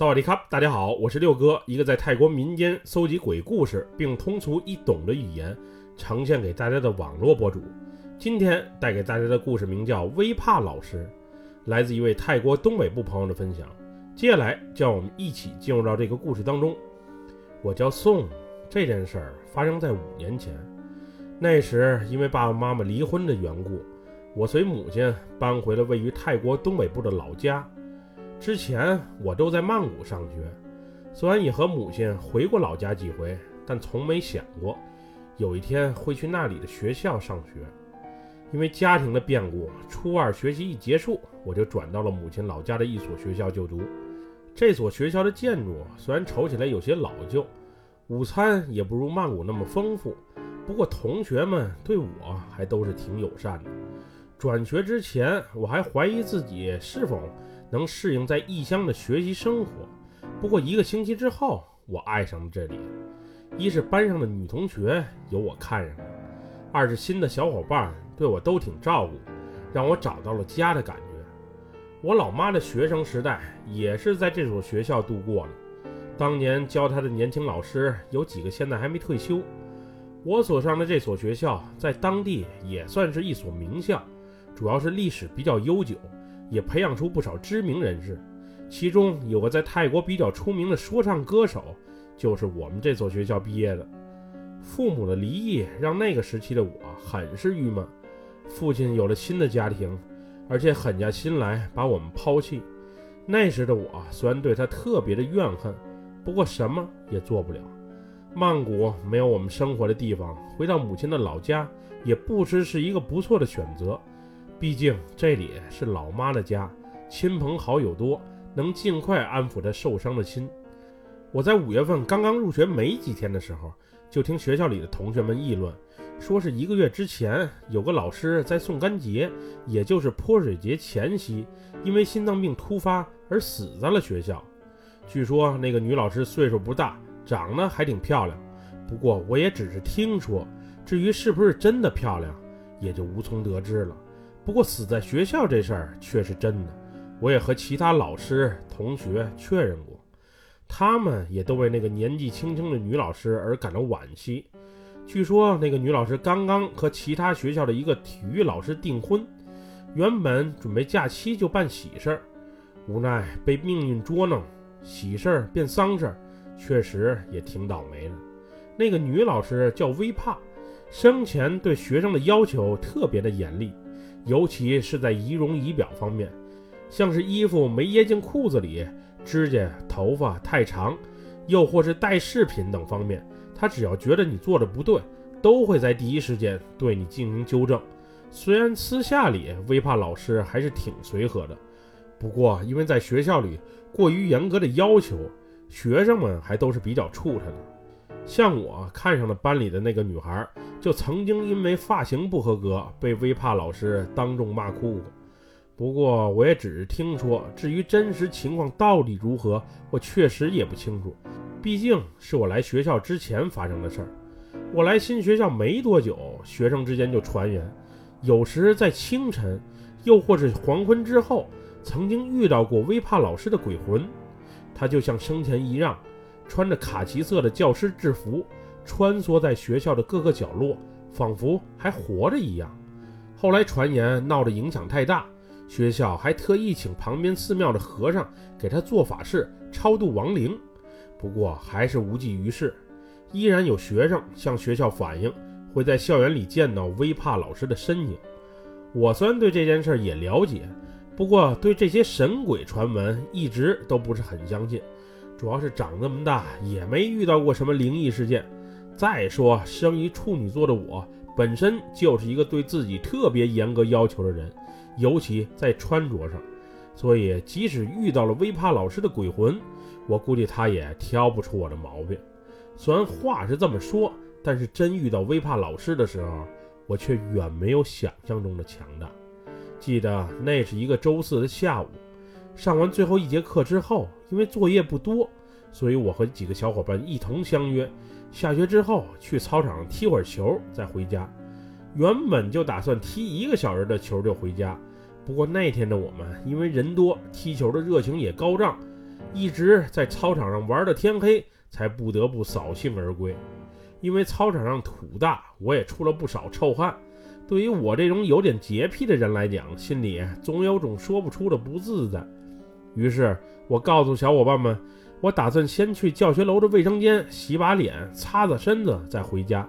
萨瓦迪卡，大家好，我是六哥，一个在泰国民间搜集鬼故事并通俗易懂的语言呈现给大家的网络博主。今天带给大家的故事名叫《微怕老师》，来自一位泰国东北部朋友的分享。接下来，就让我们一起进入到这个故事当中。我叫宋，这件事儿发生在五年前。那时因为爸爸妈妈离婚的缘故，我随母亲搬回了位于泰国东北部的老家。之前我都在曼谷上学，虽然也和母亲回过老家几回，但从没想过有一天会去那里的学校上学。因为家庭的变故，初二学习一结束，我就转到了母亲老家的一所学校就读。这所学校的建筑虽然瞅起来有些老旧，午餐也不如曼谷那么丰富，不过同学们对我还都是挺友善的。转学之前，我还怀疑自己是否。能适应在异乡的学习生活，不过一个星期之后，我爱上了这里。一是班上的女同学有我看上了，二是新的小伙伴对我都挺照顾，让我找到了家的感觉。我老妈的学生时代也是在这所学校度过的，当年教她的年轻老师有几个现在还没退休。我所上的这所学校在当地也算是一所名校，主要是历史比较悠久。也培养出不少知名人士，其中有个在泰国比较出名的说唱歌手，就是我们这所学校毕业的。父母的离异让那个时期的我很是郁闷，父亲有了新的家庭，而且狠下心来把我们抛弃。那时的我虽然对他特别的怨恨，不过什么也做不了。曼谷没有我们生活的地方，回到母亲的老家也不知是一个不错的选择。毕竟这里是老妈的家，亲朋好友多，能尽快安抚她受伤的心。我在五月份刚刚入学没几天的时候，就听学校里的同学们议论，说是一个月之前有个老师在送干节，也就是泼水节前夕，因为心脏病突发而死在了学校。据说那个女老师岁数不大，长得还挺漂亮，不过我也只是听说，至于是不是真的漂亮，也就无从得知了。不过死在学校这事儿却是真的，我也和其他老师同学确认过，他们也都为那个年纪轻轻的女老师而感到惋惜。据说那个女老师刚刚和其他学校的一个体育老师订婚，原本准备假期就办喜事儿，无奈被命运捉弄，喜事儿变丧事儿，确实也挺倒霉的。那个女老师叫微帕，生前对学生的要求特别的严厉。尤其是在仪容仪表方面，像是衣服没掖进裤子里、指甲、头发太长，又或是戴饰品等方面，他只要觉得你做的不对，都会在第一时间对你进行纠正。虽然私下里微怕老师还是挺随和的，不过因为在学校里过于严格的要求，学生们还都是比较怵他的。像我看上的班里的那个女孩，就曾经因为发型不合格被微怕老师当众骂哭过。不过我也只是听说，至于真实情况到底如何，我确实也不清楚。毕竟是我来学校之前发生的事儿。我来新学校没多久，学生之间就传言，有时在清晨，又或是黄昏之后，曾经遇到过微怕老师的鬼魂。他就像生前一样。穿着卡其色的教师制服，穿梭在学校的各个角落，仿佛还活着一样。后来传言闹得影响太大，学校还特意请旁边寺庙的和尚给他做法事超度亡灵，不过还是无济于事。依然有学生向学校反映，会在校园里见到微怕老师的身影。我虽然对这件事也了解，不过对这些神鬼传闻一直都不是很相信。主要是长这么大也没遇到过什么灵异事件。再说，生于处女座的我本身就是一个对自己特别严格要求的人，尤其在穿着上。所以，即使遇到了微怕老师的鬼魂，我估计他也挑不出我的毛病。虽然话是这么说，但是真遇到微怕老师的时候，我却远没有想象中的强大。记得那是一个周四的下午。上完最后一节课之后，因为作业不多，所以我和几个小伙伴一同相约，下学之后去操场踢会儿球再回家。原本就打算踢一个小时的球就回家，不过那天的我们因为人多，踢球的热情也高涨，一直在操场上玩到天黑，才不得不扫兴而归。因为操场上土大，我也出了不少臭汗。对于我这种有点洁癖的人来讲，心里总有种说不出的不自在。于是我告诉小伙伴们，我打算先去教学楼的卫生间洗把脸、擦擦身子，再回家。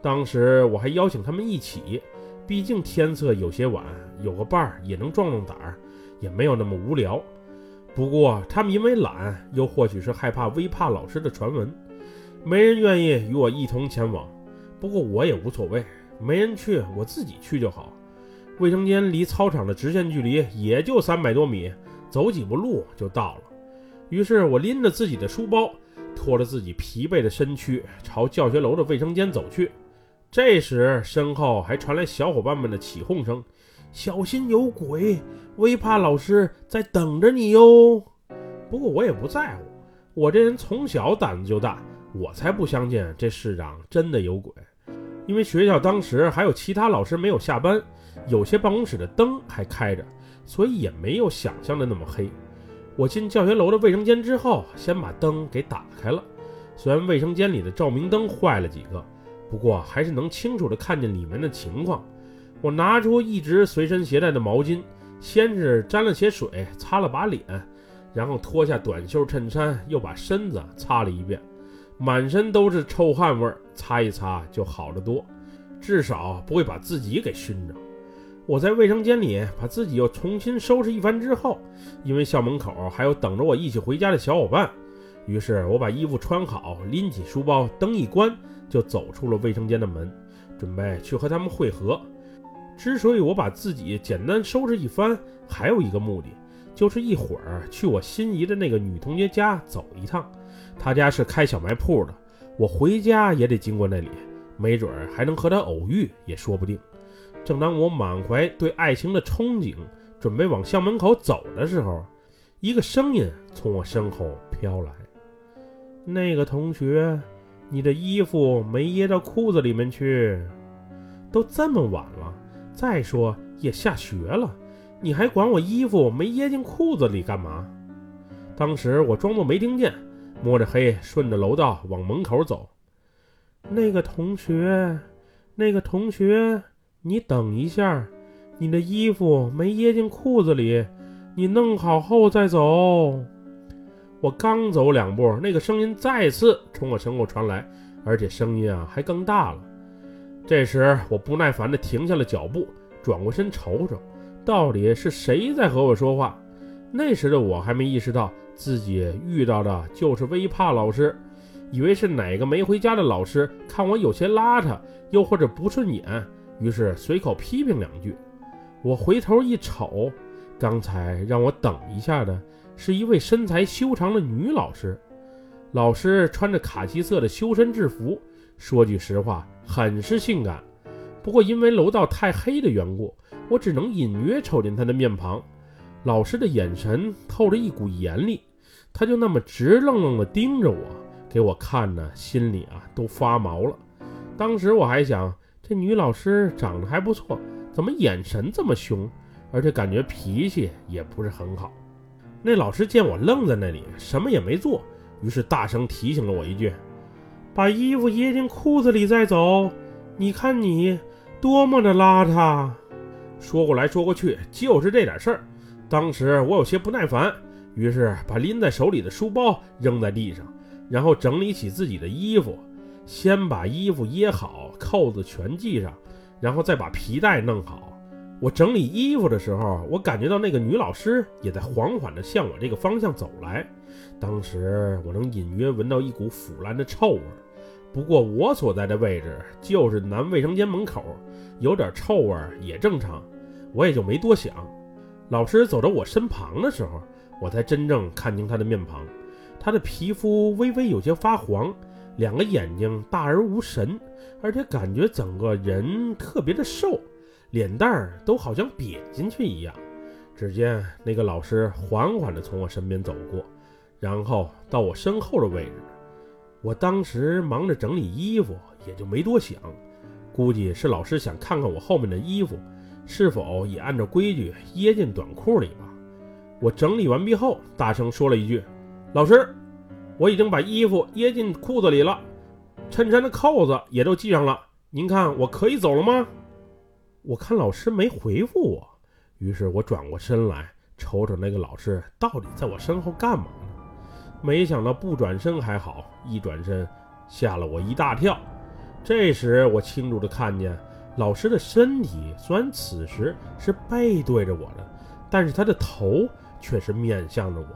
当时我还邀请他们一起，毕竟天色有些晚，有个伴儿也能壮壮胆儿，也没有那么无聊。不过他们因为懒，又或许是害怕微怕老师的传闻，没人愿意与我一同前往。不过我也无所谓，没人去，我自己去就好。卫生间离操场的直线距离也就三百多米，走几步路就到了。于是我拎着自己的书包，拖着自己疲惫的身躯，朝教学楼的卫生间走去。这时，身后还传来小伙伴们的起哄声：“小心有鬼！微怕老师在等着你哟。”不过我也不在乎，我这人从小胆子就大，我才不相信这世上真的有鬼。因为学校当时还有其他老师没有下班，有些办公室的灯还开着，所以也没有想象的那么黑。我进教学楼的卫生间之后，先把灯给打开了，虽然卫生间里的照明灯坏了几个。不过还是能清楚地看见里面的情况。我拿出一直随身携带的毛巾，先是沾了些水擦了把脸，然后脱下短袖衬衫，又把身子擦了一遍，满身都是臭汗味儿，擦一擦就好得多，至少不会把自己给熏着。我在卫生间里把自己又重新收拾一番之后，因为校门口还有等着我一起回家的小伙伴，于是我把衣服穿好，拎起书包，灯一关。就走出了卫生间的门，准备去和他们会合。之所以我把自己简单收拾一番，还有一个目的，就是一会儿去我心仪的那个女同学家走一趟。她家是开小卖铺的，我回家也得经过那里，没准还能和她偶遇，也说不定。正当我满怀对爱情的憧憬，准备往校门口走的时候，一个声音从我身后飘来：“那个同学。”你的衣服没掖到裤子里面去，都这么晚了。再说也下学了，你还管我衣服没掖进裤子里干嘛？当时我装作没听见，摸着黑顺着楼道往门口走。那个同学，那个同学，你等一下，你的衣服没掖进裤子里，你弄好后再走。我刚走两步，那个声音再次从我身后传来，而且声音啊还更大了。这时，我不耐烦地停下了脚步，转过身瞅瞅，到底是谁在和我说话。那时的我还没意识到自己遇到的就是微怕老师，以为是哪个没回家的老师看我有些邋遢，又或者不顺眼，于是随口批评两句。我回头一瞅，刚才让我等一下的。是一位身材修长的女老师，老师穿着卡其色的修身制服，说句实话，很是性感。不过因为楼道太黑的缘故，我只能隐约瞅见她的面庞。老师的眼神透着一股严厉，她就那么直愣愣地盯着我，给我看的心里啊都发毛了。当时我还想，这女老师长得还不错，怎么眼神这么凶，而且感觉脾气也不是很好。那老师见我愣在那里，什么也没做，于是大声提醒了我一句：“把衣服掖进裤子里再走。你看你多么的邋遢。”说过来说过去就是这点事儿。当时我有些不耐烦，于是把拎在手里的书包扔在地上，然后整理起自己的衣服，先把衣服掖好，扣子全系上，然后再把皮带弄好。我整理衣服的时候，我感觉到那个女老师也在缓缓地向我这个方向走来。当时我能隐约闻到一股腐烂的臭味，不过我所在的位置就是男卫生间门口，有点臭味也正常，我也就没多想。老师走到我身旁的时候，我才真正看清她的面庞。她的皮肤微微有些发黄，两个眼睛大而无神，而且感觉整个人特别的瘦。脸蛋儿都好像瘪进去一样。只见那个老师缓缓地从我身边走过，然后到我身后的位置。我当时忙着整理衣服，也就没多想。估计是老师想看看我后面的衣服是否也按照规矩掖进短裤里吧。我整理完毕后，大声说了一句：“老师，我已经把衣服掖进裤子里了，衬衫的扣子也都系上了，您看我可以走了吗？我看老师没回复我，于是我转过身来，瞅瞅那个老师到底在我身后干嘛呢？没想到不转身还好，一转身吓了我一大跳。这时我清楚地看见，老师的身体虽然此时是背对着我的，但是他的头却是面向着我。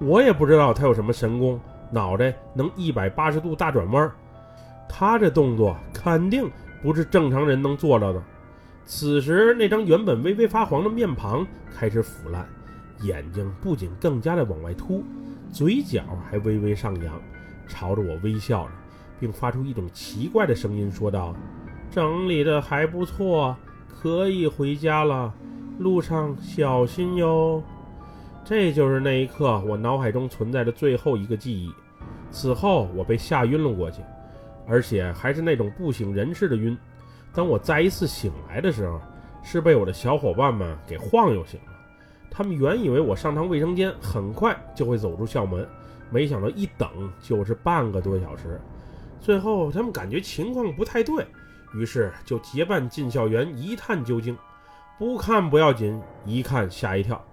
我也不知道他有什么神功，脑袋能一百八十度大转弯。他这动作肯定不是正常人能做到的。此时，那张原本微微发黄的面庞开始腐烂，眼睛不仅更加的往外凸，嘴角还微微上扬，朝着我微笑着，并发出一种奇怪的声音说道：“整理的还不错，可以回家了，路上小心哟。”这就是那一刻我脑海中存在的最后一个记忆。此后，我被吓晕了过去，而且还是那种不省人事的晕。当我再一次醒来的时候，是被我的小伙伴们给晃悠醒了。他们原以为我上趟卫生间很快就会走出校门，没想到一等就是半个多小时。最后，他们感觉情况不太对，于是就结伴进校园一探究竟。不看不要紧，一看吓一跳。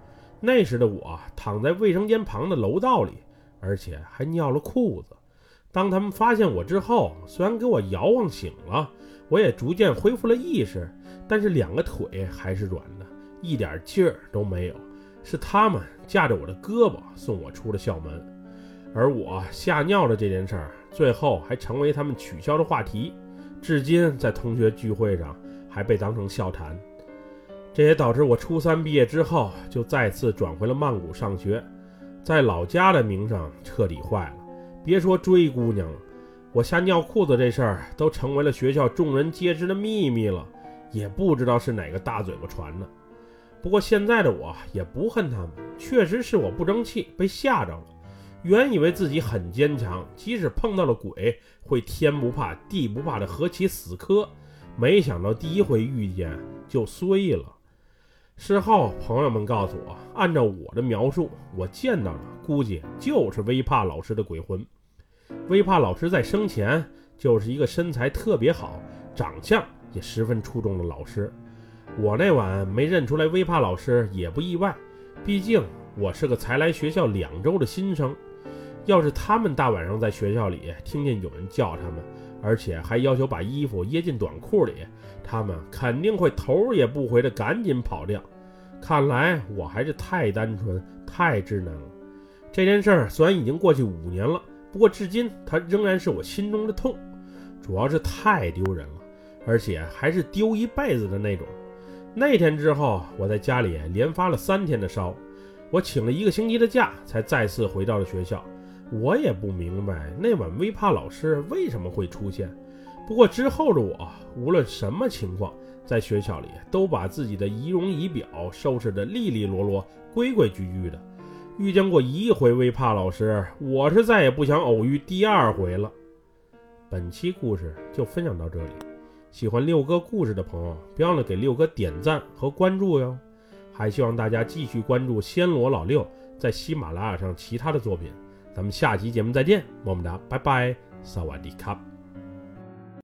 那时的我躺在卫生间旁的楼道里，而且还尿了裤子。当他们发现我之后，虽然给我摇晃醒了。我也逐渐恢复了意识，但是两个腿还是软的，一点劲儿都没有。是他们架着我的胳膊送我出了校门，而我吓尿的这件事儿，最后还成为他们取消的话题，至今在同学聚会上还被当成笑谈。这也导致我初三毕业之后就再次转回了曼谷上学，在老家的名声彻底坏了，别说追姑娘了。我吓尿裤子这事儿都成为了学校众人皆知的秘密了，也不知道是哪个大嘴巴传的。不过现在的我也不恨他们，确实是我不争气，被吓着了。原以为自己很坚强，即使碰到了鬼，会天不怕地不怕的和其死磕，没想到第一回遇见就衰了。事后朋友们告诉我，按照我的描述，我见到的估计就是微怕老师的鬼魂。微怕老师在生前就是一个身材特别好、长相也十分出众的老师。我那晚没认出来微怕老师也不意外，毕竟我是个才来学校两周的新生。要是他们大晚上在学校里听见有人叫他们，而且还要求把衣服掖进短裤里，他们肯定会头也不回的赶紧跑掉。看来我还是太单纯、太稚嫩了。这件事儿虽然已经过去五年了。不过，至今它仍然是我心中的痛，主要是太丢人了，而且还是丢一辈子的那种。那天之后，我在家里连发了三天的烧，我请了一个星期的假，才再次回到了学校。我也不明白那晚微怕老师为什么会出现。不过之后的我，无论什么情况，在学校里都把自己的仪容仪表收拾得利利落落、规规矩矩的。遇见过一回微怕老师，我是再也不想偶遇第二回了。本期故事就分享到这里，喜欢六哥故事的朋友，别忘了给六哥点赞和关注哟。还希望大家继续关注暹罗老六在喜马拉雅上其他的作品。咱们下期节目再见，么么哒，拜拜，萨瓦迪卡。